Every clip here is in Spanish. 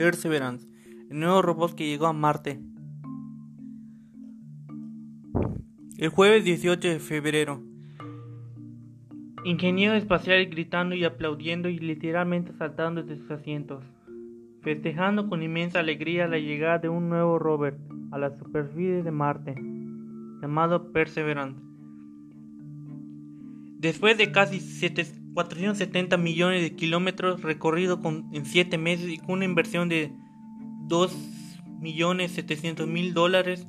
Perseverance, el nuevo robot que llegó a Marte. El jueves 18 de febrero. Ingenieros espaciales gritando y aplaudiendo y literalmente saltando de sus asientos, festejando con inmensa alegría la llegada de un nuevo rover a la superficie de Marte, llamado Perseverance. Después de casi 470 millones de kilómetros recorridos en 7 meses y con una inversión de 2.700.000 dólares,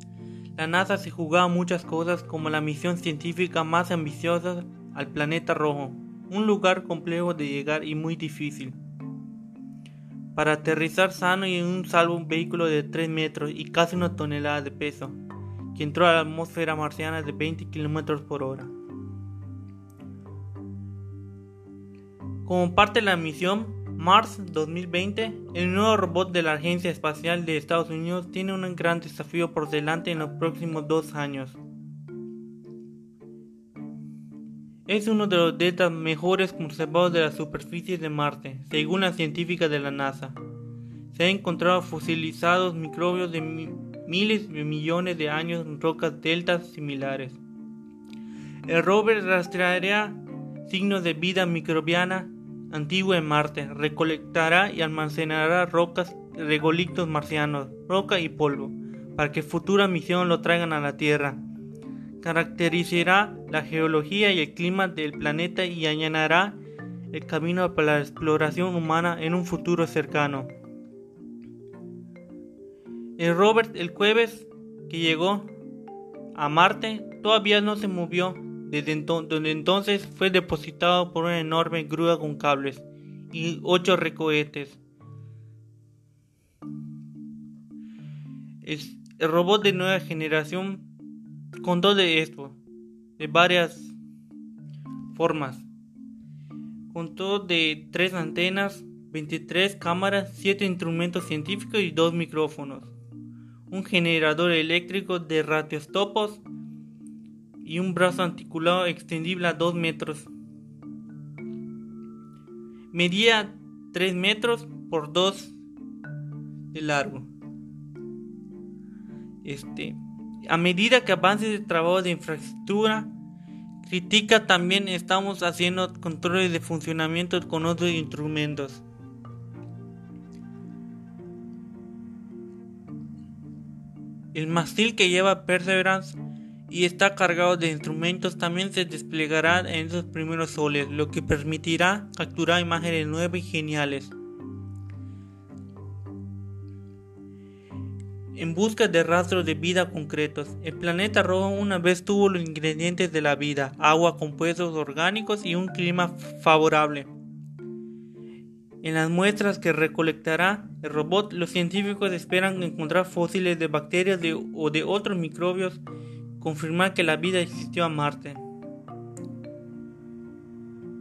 la NASA se jugaba muchas cosas como la misión científica más ambiciosa al planeta rojo, un lugar complejo de llegar y muy difícil. Para aterrizar sano y en un salvo un vehículo de 3 metros y casi una tonelada de peso, que entró a la atmósfera marciana de 20 km por hora. Como parte de la misión Mars 2020, el nuevo robot de la Agencia Espacial de Estados Unidos tiene un gran desafío por delante en los próximos dos años. Es uno de los deltas mejores conservados de la superficie de Marte, según la científica de la NASA. Se han encontrado fosilizados microbios de miles de millones de años en rocas deltas similares. El rover rastreará signos de vida microbiana antiguo en Marte, recolectará y almacenará rocas, regolitos marcianos, roca y polvo, para que futura misión lo traigan a la Tierra. Caracterizará la geología y el clima del planeta y allanará el camino para la exploración humana en un futuro cercano. El Robert el jueves que llegó a Marte todavía no se movió desde donde entonces fue depositado por una enorme grúa con cables y ocho recohetes. Es el robot de nueva generación contó de esto, de varias formas. Contó de tres antenas, 23 cámaras, 7 instrumentos científicos y dos micrófonos. Un generador eléctrico de radiostopos y un brazo articulado extendible a 2 metros. Medía 3 metros por 2 de largo. Este, a medida que avance el trabajo de infraestructura, critica también estamos haciendo controles de funcionamiento con otros instrumentos. El mástil que lleva Perseverance y está cargado de instrumentos también se desplegará en esos primeros soles, lo que permitirá capturar imágenes nuevas y geniales. En busca de rastros de vida concretos, el planeta rojo una vez tuvo los ingredientes de la vida, agua, compuestos orgánicos y un clima favorable. En las muestras que recolectará el robot, los científicos esperan encontrar fósiles de bacterias o de otros microbios confirmar que la vida existió a Marte.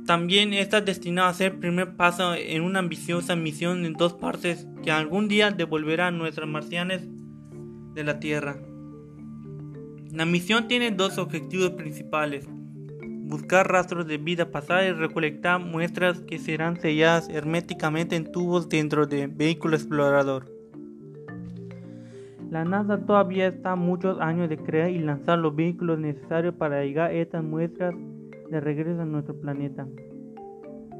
También está destinado a ser primer paso en una ambiciosa misión en dos partes que algún día devolverá a nuestras marcianes de la Tierra. La misión tiene dos objetivos principales. Buscar rastros de vida pasada y recolectar muestras que serán selladas herméticamente en tubos dentro de vehículo explorador. La NASA todavía está a muchos años de crear y lanzar los vehículos necesarios para llegar estas muestras de regreso a nuestro planeta.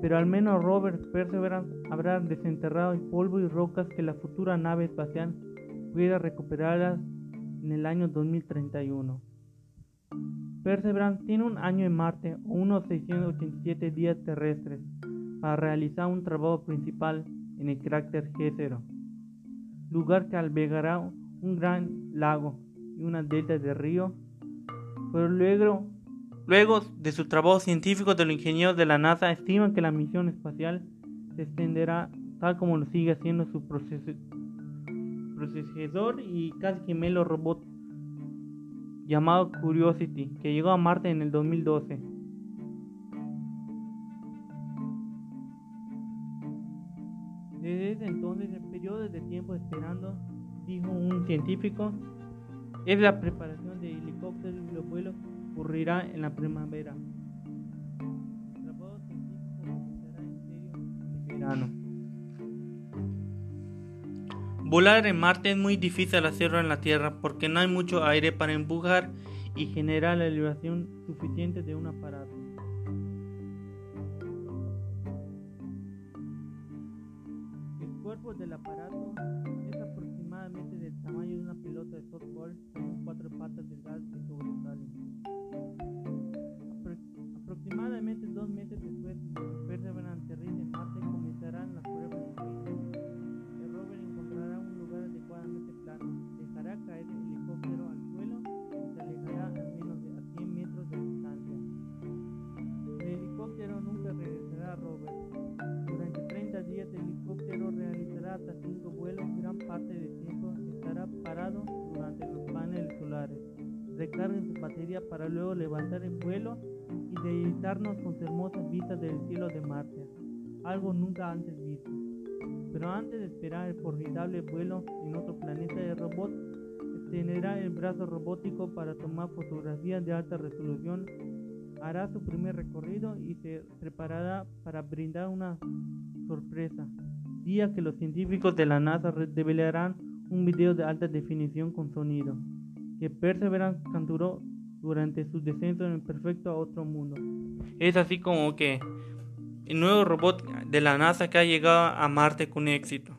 Pero al menos Robert Perseverance habrá desenterrado el polvo y rocas que la futura nave espacial pudiera recuperarlas en el año 2031. Perseverance tiene un año en Marte o unos 687 días terrestres para realizar un trabajo principal en el cráter G0, lugar que albergará un gran lago y una delta de río. Pero luego, luego de su trabajo científico de los ingenieros de la NASA estiman que la misión espacial se extenderá tal como lo sigue haciendo su procesador y casi gemelo robot llamado Curiosity, que llegó a Marte en el 2012. Desde entonces, el periodo de tiempo esperando dijo un científico, es la preparación de helicópteros y los vuelos ocurrirá en la primavera. El trabajo científico comenzará en serio en verano. Volar en Marte es muy difícil hacerlo en la Tierra porque no hay mucho aire para empujar y generar la elevación suficiente de un aparato. El cuerpo del aparato tamaño de una pelota de softball con cuatro patas recarguen su batería para luego levantar en vuelo y deleitarnos con hermosas vistas del cielo de Marte, algo nunca antes visto. Pero antes de esperar el formidable vuelo en otro planeta, el robot extenderá el brazo robótico para tomar fotografías de alta resolución, hará su primer recorrido y se preparará para brindar una sorpresa, día que los científicos de la NASA revelarán un video de alta definición con sonido que Perseverance capturó durante su descenso en el perfecto a otro mundo. Es así como que el nuevo robot de la NASA que ha llegado a Marte con éxito.